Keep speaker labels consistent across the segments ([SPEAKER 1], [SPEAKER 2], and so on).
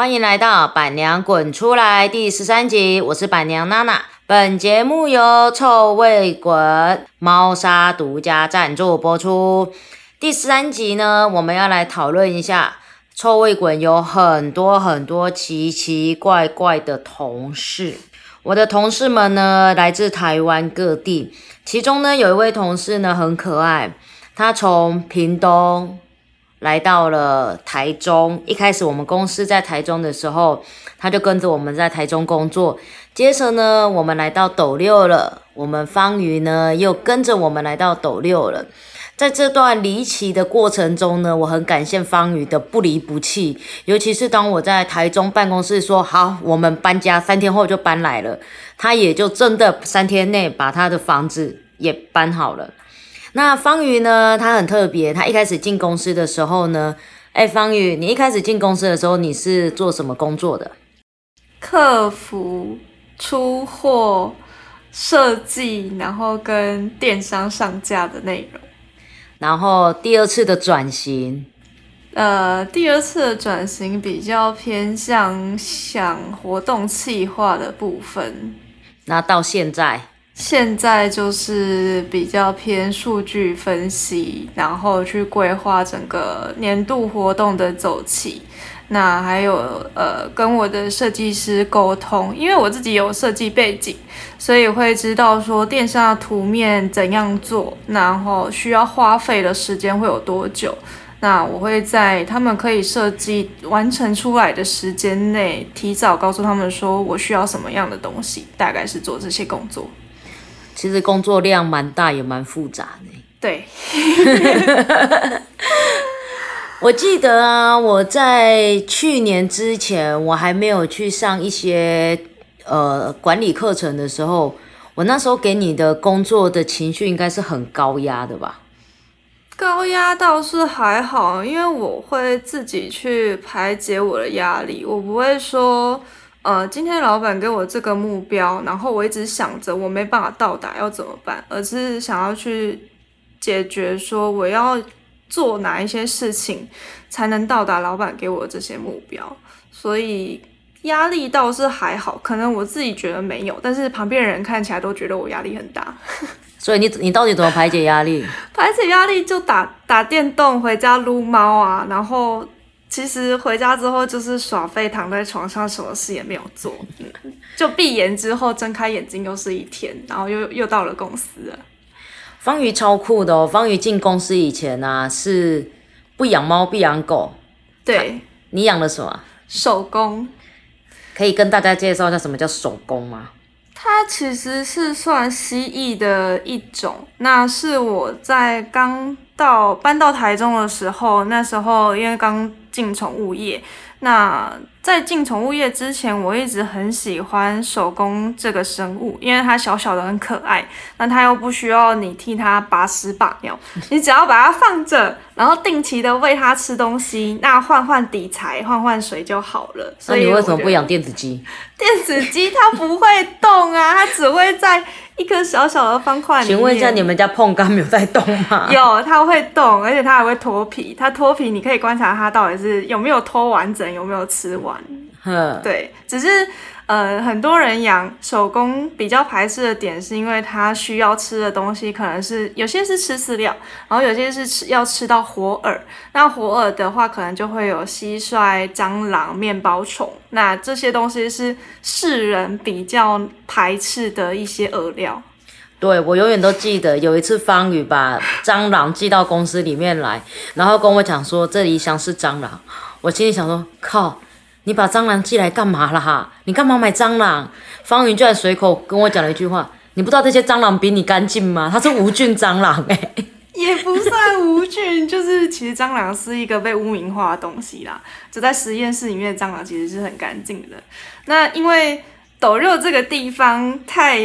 [SPEAKER 1] 欢迎来到《板娘滚出来》第十三集，我是板娘娜娜。本节目由臭味滚猫砂独家赞助播出。第十三集呢，我们要来讨论一下臭味滚有很多很多奇奇怪怪的同事。我的同事们呢，来自台湾各地，其中呢有一位同事呢很可爱，他从屏东。来到了台中，一开始我们公司在台中的时候，他就跟着我们在台中工作。接着呢，我们来到斗六了，我们方瑜呢又跟着我们来到斗六了。在这段离奇的过程中呢，我很感谢方瑜的不离不弃，尤其是当我在台中办公室说好，我们搬家，三天后就搬来了，他也就真的三天内把他的房子也搬好了。那方瑜呢？他很特别。他一开始进公司的时候呢，哎，方宇，你一开始进公司的时候，你是做什么工作的？
[SPEAKER 2] 客服、出货、设计，然后跟电商上架的内容。
[SPEAKER 1] 然后第二次的转型，
[SPEAKER 2] 呃，第二次的转型比较偏向想活动企划的部分。
[SPEAKER 1] 那到现在？
[SPEAKER 2] 现在就是比较偏数据分析，然后去规划整个年度活动的走起。那还有呃，跟我的设计师沟通，因为我自己有设计背景，所以会知道说电商的图面怎样做，然后需要花费的时间会有多久。那我会在他们可以设计完成出来的时间内，提早告诉他们说我需要什么样的东西，大概是做这些工作。
[SPEAKER 1] 其实工作量蛮大，也蛮复杂的。
[SPEAKER 2] 对，
[SPEAKER 1] 我记得啊，我在去年之前，我还没有去上一些呃管理课程的时候，我那时候给你的工作的情绪应该是很高压的吧？
[SPEAKER 2] 高压倒是还好，因为我会自己去排解我的压力，我不会说。呃，今天老板给我这个目标，然后我一直想着我没办法到达要怎么办，而是想要去解决说我要做哪一些事情才能到达老板给我这些目标，所以压力倒是还好，可能我自己觉得没有，但是旁边人看起来都觉得我压力很大。
[SPEAKER 1] 所以你你到底怎么排解压力？
[SPEAKER 2] 排解压力就打打电动，回家撸猫啊，然后。其实回家之后就是耍废，躺在床上，什么事也没有做，就闭眼之后睁开眼睛又是一天，然后又又到了公司了。
[SPEAKER 1] 方瑜超酷的哦！方瑜进公司以前呢是不养猫不养狗，
[SPEAKER 2] 对，
[SPEAKER 1] 你养了什么？
[SPEAKER 2] 手工。
[SPEAKER 1] 可以跟大家介绍一下什么叫手工吗？
[SPEAKER 2] 它其实是算蜥蜴的一种，那是我在刚到搬到台中的时候，那时候因为刚进宠物业，那。在进宠物业之前，我一直很喜欢手工这个生物，因为它小小的很可爱，那它又不需要你替它拔屎拔尿，你只要把它放着，然后定期的喂它吃东西，那换换底材、换换水就好了。
[SPEAKER 1] 那你为什么不养电子鸡？
[SPEAKER 2] 电子鸡它不会动啊，它只会在一颗小小的方块。
[SPEAKER 1] 请问一下，你们家碰柑没有在动吗？
[SPEAKER 2] 有，它会动，而且它还会脱皮。它脱皮，你可以观察它到底是有没有脱完整，有没有吃完。对，只是呃，很多人养手工比较排斥的点，是因为它需要吃的东西可能是有些是吃饲料，然后有些是吃要吃到活饵。那活饵的话，可能就会有蟋蟀、蟑螂、面包虫。那这些东西是世人比较排斥的一些饵料。
[SPEAKER 1] 对我永远都记得有一次方宇把蟑螂寄到公司里面来，然后跟我讲说这一箱是蟑螂。我心里想说靠。你把蟑螂寄来干嘛了哈？你干嘛买蟑螂？方云居然随口跟我讲了一句话：“你不知道这些蟑螂比你干净吗？它是无菌蟑螂哎，
[SPEAKER 2] 也不算无菌，就是其实蟑螂是一个被污名化的东西啦。就在实验室里面的，蟑螂其实是很干净的。那因为斗肉这个地方太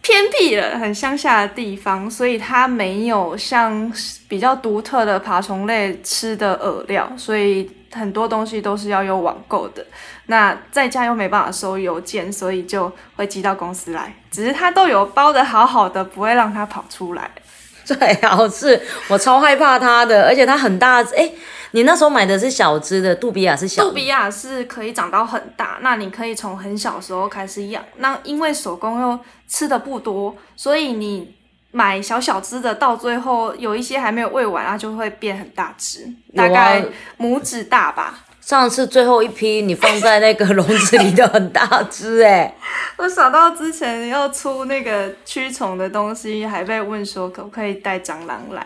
[SPEAKER 2] 偏僻了，很乡下的地方，所以它没有像比较独特的爬虫类吃的饵料，所以。很多东西都是要有网购的，那在家又没办法收邮件，所以就会寄到公司来。只是它都有包的好好的，不会让它跑出来。
[SPEAKER 1] 最好是我超害怕它的，而且它很大只。哎，你那时候买的是小只的，杜比亚是小。
[SPEAKER 2] 杜比亚是可以长到很大，那你可以从很小时候开始养。那因为手工又吃的不多，所以你买小小只的，到最后有一些还没有喂完，它就会变很大只，大概拇指大吧。
[SPEAKER 1] 上次最后一批你放在那个笼子里的很大只哎，
[SPEAKER 2] 我想到之前要出那个驱虫的东西，还被问说可不可以带蟑螂来。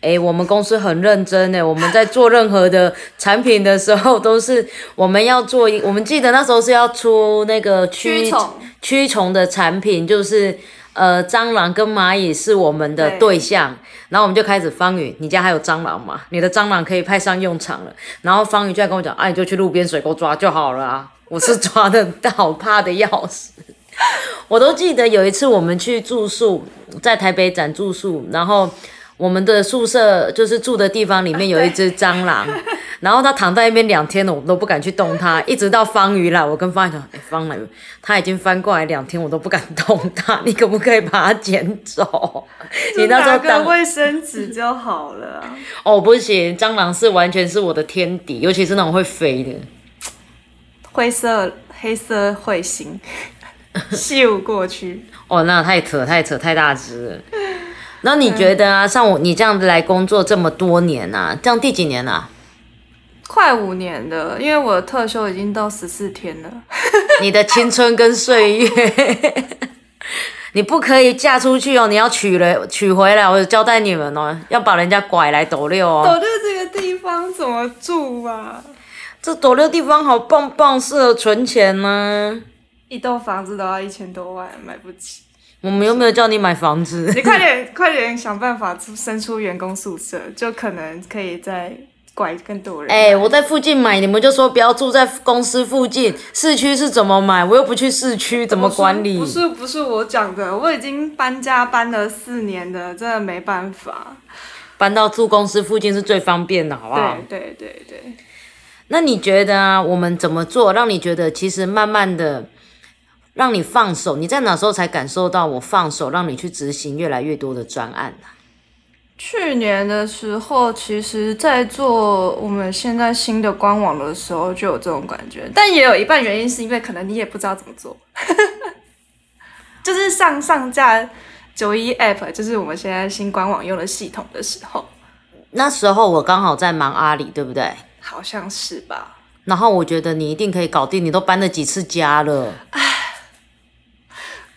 [SPEAKER 1] 哎，我们公司很认真哎，我们在做任何的产品的时候，都是我们要做一，我们记得那时候是要出那个驱虫驱虫的产品，就是。呃，蟑螂跟蚂蚁是我们的对象，然后我们就开始方宇，你家还有蟑螂吗？你的蟑螂可以派上用场了。然后方宇就在跟我讲，啊，你就去路边水沟抓就好了啊。我是 抓的，到怕的要死。我都记得有一次我们去住宿，在台北展住宿，然后。我们的宿舍就是住的地方，里面有一只蟑螂，然后它躺在那边两天了，我们都不敢去动它，一直到方宇来，我跟方宇讲，哎，方宇，它已经翻过来两天，我都不敢动它，你可不可以把它捡走？
[SPEAKER 2] 你那时候当卫生纸就好了。哦，
[SPEAKER 1] 不行，蟑螂是完全是我的天敌，尤其是那种会飞的，
[SPEAKER 2] 灰色、黑色彗星，咻过去。
[SPEAKER 1] 哦，那太扯，太扯，太大只了。那你觉得啊，像我你这样子来工作这么多年啊，这样第几年了？
[SPEAKER 2] 快五年的，因为我的特休已经到十四天了。
[SPEAKER 1] 你的青春跟岁月，你不可以嫁出去哦，你要娶了娶回来，我交代你们哦，要把人家拐来斗六哦。
[SPEAKER 2] 斗六这个地方怎么住啊？
[SPEAKER 1] 这斗六地方好棒棒，适合存钱呢。
[SPEAKER 2] 一栋房子都要一千多万，买不起。
[SPEAKER 1] 我们又没有叫你买房子？
[SPEAKER 2] 你快点，快点想办法出生出员工宿舍，就可能可以再拐更多人。
[SPEAKER 1] 哎，我在附近买，你们就说不要住在公司附近。市区是怎么买？我又不去市区，怎么管理？
[SPEAKER 2] 不是不是我讲的，我已经搬家搬了四年了，真的没办法。
[SPEAKER 1] 搬到住公司附近是最方便的，好不好？
[SPEAKER 2] 对对对对。
[SPEAKER 1] 那你觉得啊，我们怎么做，让你觉得其实慢慢的？让你放手，你在哪时候才感受到我放手，让你去执行越来越多的专案呢？
[SPEAKER 2] 去年的时候，其实在做我们现在新的官网的时候就有这种感觉，但也有一半原因是因为可能你也不知道怎么做，就是上上架九一 App，就是我们现在新官网用的系统的时候，
[SPEAKER 1] 那时候我刚好在忙阿里，对不对？
[SPEAKER 2] 好像是吧。
[SPEAKER 1] 然后我觉得你一定可以搞定，你都搬了几次家了。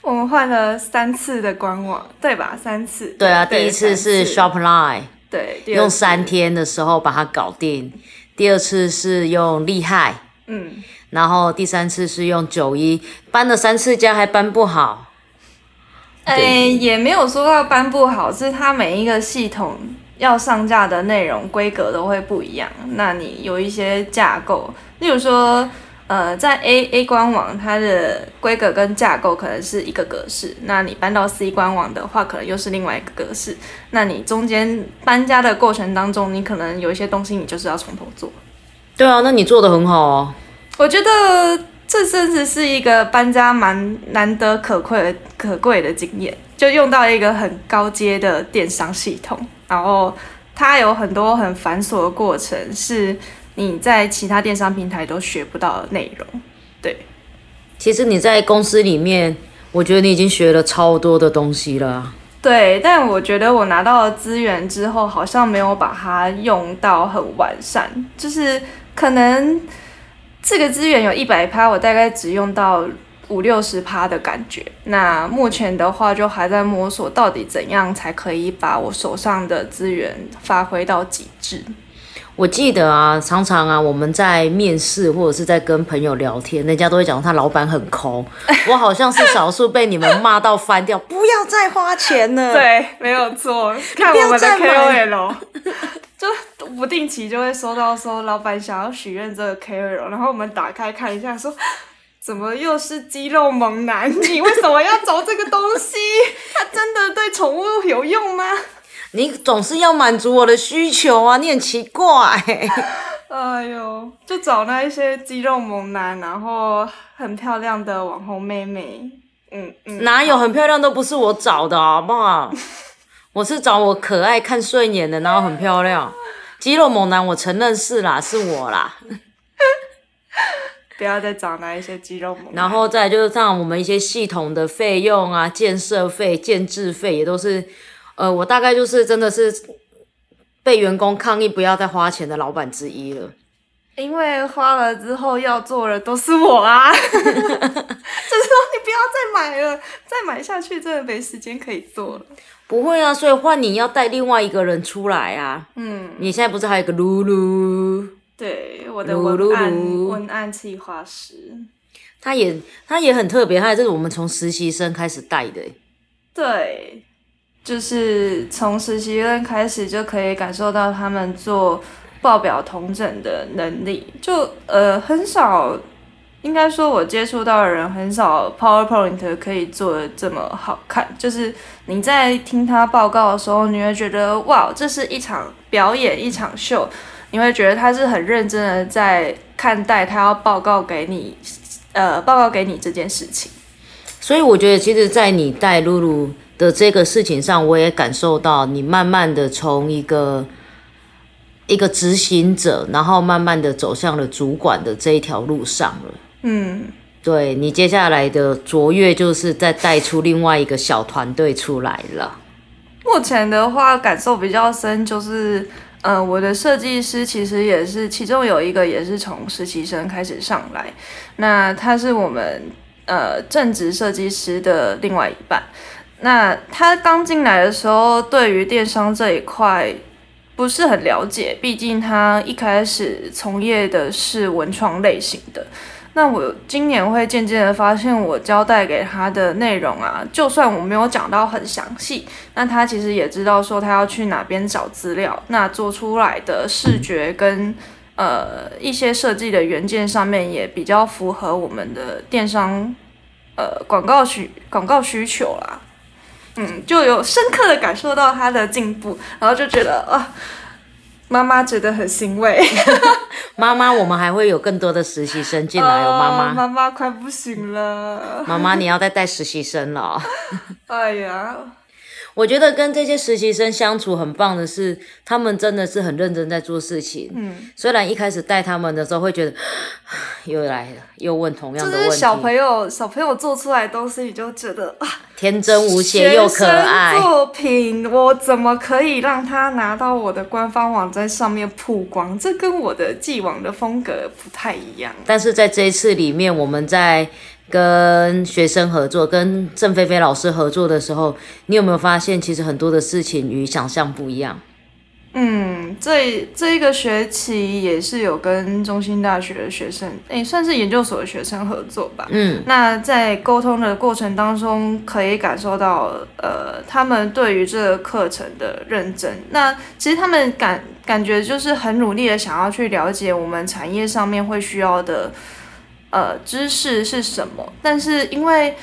[SPEAKER 2] 我们换了三次的官网，对吧？三次。
[SPEAKER 1] 对啊，第一次是 Shopline，
[SPEAKER 2] 对，
[SPEAKER 1] 用三天的时候把它搞定。第二次是用厉害，嗯，然后第三次是用九一，搬了三次家还搬不好。
[SPEAKER 2] 哎，也没有说到搬不好，是它每一个系统要上架的内容规格都会不一样。那你有一些架构，例如说。呃，在 A A 官网，它的规格跟架构可能是一个格式，那你搬到 C 官网的话，可能又是另外一个格式。那你中间搬家的过程当中，你可能有一些东西，你就是要从头做。
[SPEAKER 1] 对啊，那你做的很好哦。
[SPEAKER 2] 我觉得这甚至是一个搬家蛮难得可贵的可贵的经验，就用到一个很高阶的电商系统，然后它有很多很繁琐的过程是。你在其他电商平台都学不到的内容，对。
[SPEAKER 1] 其实你在公司里面，我觉得你已经学了超多的东西了。
[SPEAKER 2] 对，但我觉得我拿到了资源之后，好像没有把它用到很完善，就是可能这个资源有一百趴，我大概只用到五六十趴的感觉。那目前的话，就还在摸索到底怎样才可以把我手上的资源发挥到极致。
[SPEAKER 1] 我记得啊，常常啊，我们在面试或者是在跟朋友聊天，人家都会讲他老板很抠。我好像是少数被你们骂到翻掉，不要再花钱了。
[SPEAKER 2] 对，没有错。看我们的 KOL，就不定期就会收到说老板想要许愿这个 KOL，然后我们打开看一下，说怎么又是肌肉猛男？你为什么要找这个东西？它真的对宠物有用吗？
[SPEAKER 1] 你总是要满足我的需求啊！你很奇怪。
[SPEAKER 2] 哎呦，就找那一些肌肉猛男，然后很漂亮的网红妹妹。
[SPEAKER 1] 嗯嗯，哪有很漂亮都不是我找的，好不好？我是找我可爱、看顺眼的，然后很漂亮。肌肉猛男，我承认是啦，是我啦。
[SPEAKER 2] 不要再找那一些肌肉猛男。
[SPEAKER 1] 然后再就是像我们一些系统的费用啊、建设费、建制费，也都是，呃，我大概就是真的是被员工抗议不要再花钱的老板之一了。
[SPEAKER 2] 因为花了之后要做的都是我啊，就是说你不要再买了，再买下去真的没时间可以做了。
[SPEAKER 1] 不会啊，所以换你要带另外一个人出来啊。嗯，你现在不是还有个露露？
[SPEAKER 2] 对，我的文案文案计划师，
[SPEAKER 1] 他也他也很特别，他这是我们从实习生开始带的。
[SPEAKER 2] 对，就是从实习生开始就可以感受到他们做。报表同整的能力，就呃很少，应该说我接触到的人很少，PowerPoint 可以做的这么好看。就是你在听他报告的时候，你会觉得哇，这是一场表演，一场秀。你会觉得他是很认真的在看待他要报告给你，呃，报告给你这件事情。
[SPEAKER 1] 所以我觉得，其实，在你带露露的这个事情上，我也感受到你慢慢的从一个。一个执行者，然后慢慢的走向了主管的这一条路上了。嗯，对你接下来的卓越，就是在带出另外一个小团队出来了。
[SPEAKER 2] 目前的话，感受比较深，就是，呃，我的设计师其实也是，其中有一个也是从实习生开始上来。那他是我们呃正职设计师的另外一半。那他刚进来的时候，对于电商这一块。不是很了解，毕竟他一开始从业的是文创类型的。那我今年会渐渐的发现，我交代给他的内容啊，就算我没有讲到很详细，那他其实也知道说他要去哪边找资料，那做出来的视觉跟呃一些设计的原件上面也比较符合我们的电商呃广告需广告需求啦。嗯，就有深刻的感受到他的进步，然后就觉得啊，妈妈觉得很欣慰。
[SPEAKER 1] 妈妈，我们还会有更多的实习生进来哦，妈妈。
[SPEAKER 2] 妈妈快不行了。
[SPEAKER 1] 妈妈，你要再带实习生了。
[SPEAKER 2] 哎呀。
[SPEAKER 1] 我觉得跟这些实习生相处很棒的是，他们真的是很认真在做事情。嗯，虽然一开始带他们的时候会觉得 又来了，又问同样的问题。
[SPEAKER 2] 小朋友，小朋友做出来的东西，你就觉得啊，
[SPEAKER 1] 天真无邪又可爱。
[SPEAKER 2] 作品，我怎么可以让他拿到我的官方网站上面曝光？这跟我的既往的风格不太一样。
[SPEAKER 1] 但是在这一次里面，我们在。跟学生合作，跟郑菲菲老师合作的时候，你有没有发现，其实很多的事情与想象不一样？
[SPEAKER 2] 嗯，这这一个学期也是有跟中心大学的学生，诶，算是研究所的学生合作吧。嗯，那在沟通的过程当中，可以感受到，呃，他们对于这个课程的认真。那其实他们感感觉就是很努力的想要去了解我们产业上面会需要的。呃，知识是什么？但是因为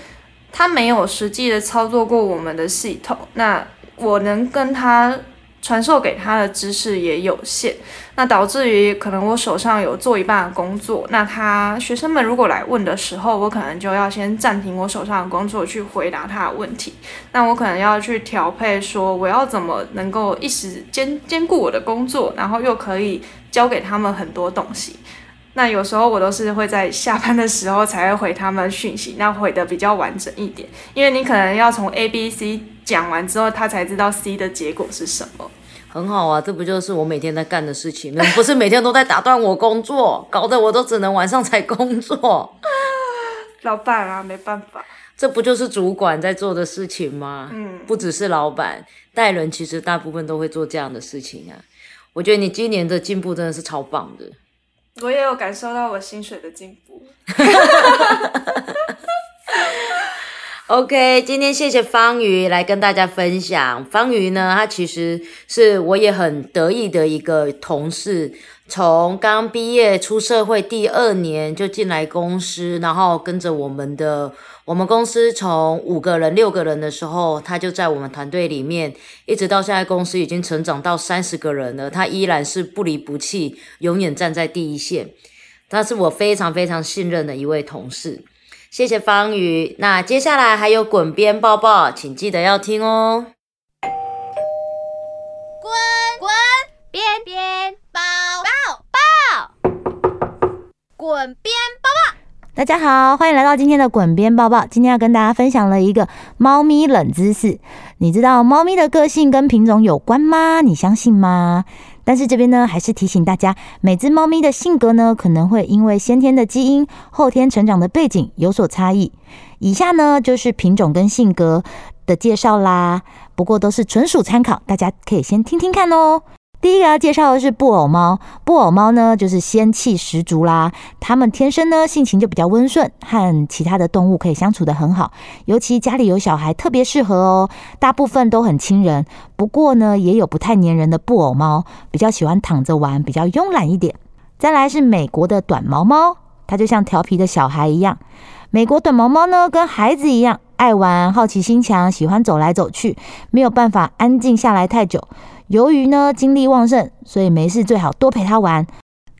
[SPEAKER 2] 他没有实际的操作过我们的系统，那我能跟他传授给他的知识也有限，那导致于可能我手上有做一半的工作，那他学生们如果来问的时候，我可能就要先暂停我手上的工作去回答他的问题，那我可能要去调配说我要怎么能够一时兼兼顾我的工作，然后又可以教给他们很多东西。那有时候我都是会在下班的时候才会回他们讯息，那回的比较完整一点，因为你可能要从 A、B、C 讲完之后，他才知道 C 的结果是什么。
[SPEAKER 1] 很好啊，这不就是我每天在干的事情吗？不是每天都在打断我工作，搞得我都只能晚上才工作。
[SPEAKER 2] 老板啊，没办法，
[SPEAKER 1] 这不就是主管在做的事情吗？嗯，不只是老板带人，其实大部分都会做这样的事情啊。我觉得你今年的进步真的是超棒的。
[SPEAKER 2] 我也有感受到我薪水的进步。
[SPEAKER 1] OK，今天谢谢方瑜来跟大家分享。方瑜呢，他其实是我也很得意的一个同事。从刚毕业出社会第二年就进来公司，然后跟着我们的我们公司从五个人、六个人的时候，他就在我们团队里面，一直到现在公司已经成长到三十个人了，他依然是不离不弃，永远站在第一线。他是我非常非常信任的一位同事。谢谢方宇。那接下来还有滚边抱抱，请记得要听哦。
[SPEAKER 3] 滚滚边边滚边抱抱。
[SPEAKER 4] 大家好，欢迎来到今天的滚边抱抱。今天要跟大家分享了一个猫咪冷知识。你知道猫咪的个性跟品种有关吗？你相信吗？但是这边呢，还是提醒大家，每只猫咪的性格呢，可能会因为先天的基因、后天成长的背景有所差异。以下呢，就是品种跟性格的介绍啦，不过都是纯属参考，大家可以先听听看哦。第一个要介绍的是布偶猫，布偶猫呢就是仙气十足啦。它们天生呢性情就比较温顺，和其他的动物可以相处得很好。尤其家里有小孩，特别适合哦。大部分都很亲人，不过呢也有不太粘人的布偶猫，比较喜欢躺着玩，比较慵懒一点。再来是美国的短毛猫，它就像调皮的小孩一样。美国短毛猫呢跟孩子一样爱玩，好奇心强，喜欢走来走去，没有办法安静下来太久。由于呢精力旺盛，所以没事最好多陪它玩。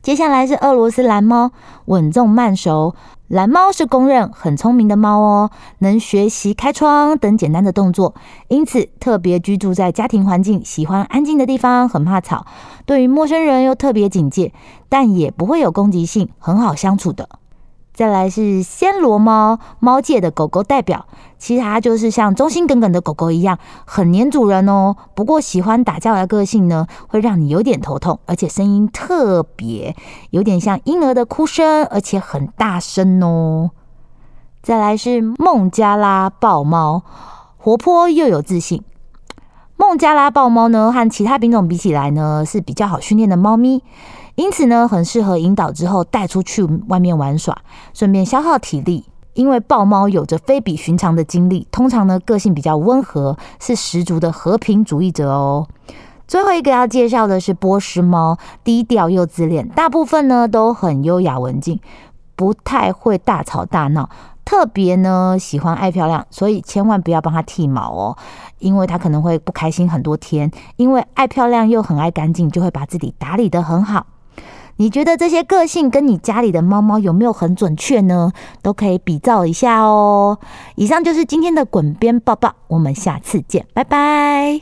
[SPEAKER 4] 接下来是俄罗斯蓝猫，稳重慢熟。蓝猫是公认很聪明的猫哦，能学习开窗等简单的动作，因此特别居住在家庭环境，喜欢安静的地方，很怕吵。对于陌生人又特别警戒，但也不会有攻击性，很好相处的。再来是暹罗猫，猫界的狗狗代表。其实它就是像忠心耿耿的狗狗一样，很黏主人哦。不过喜欢打架的个性呢，会让你有点头痛，而且声音特别，有点像婴儿的哭声，而且很大声哦。再来是孟加拉豹猫，活泼又有自信。孟加拉豹猫呢，和其他品种比起来呢，是比较好训练的猫咪。因此呢，很适合引导之后带出去外面玩耍，顺便消耗体力。因为豹猫有着非比寻常的精力，通常呢个性比较温和，是十足的和平主义者哦。最后一个要介绍的是波斯猫，低调又自恋，大部分呢都很优雅文静，不太会大吵大闹，特别呢喜欢爱漂亮，所以千万不要帮它剃毛哦，因为它可能会不开心很多天。因为爱漂亮又很爱干净，就会把自己打理得很好。你觉得这些个性跟你家里的猫猫有没有很准确呢？都可以比照一下哦。以上就是今天的滚边抱抱，我们下次见，拜拜。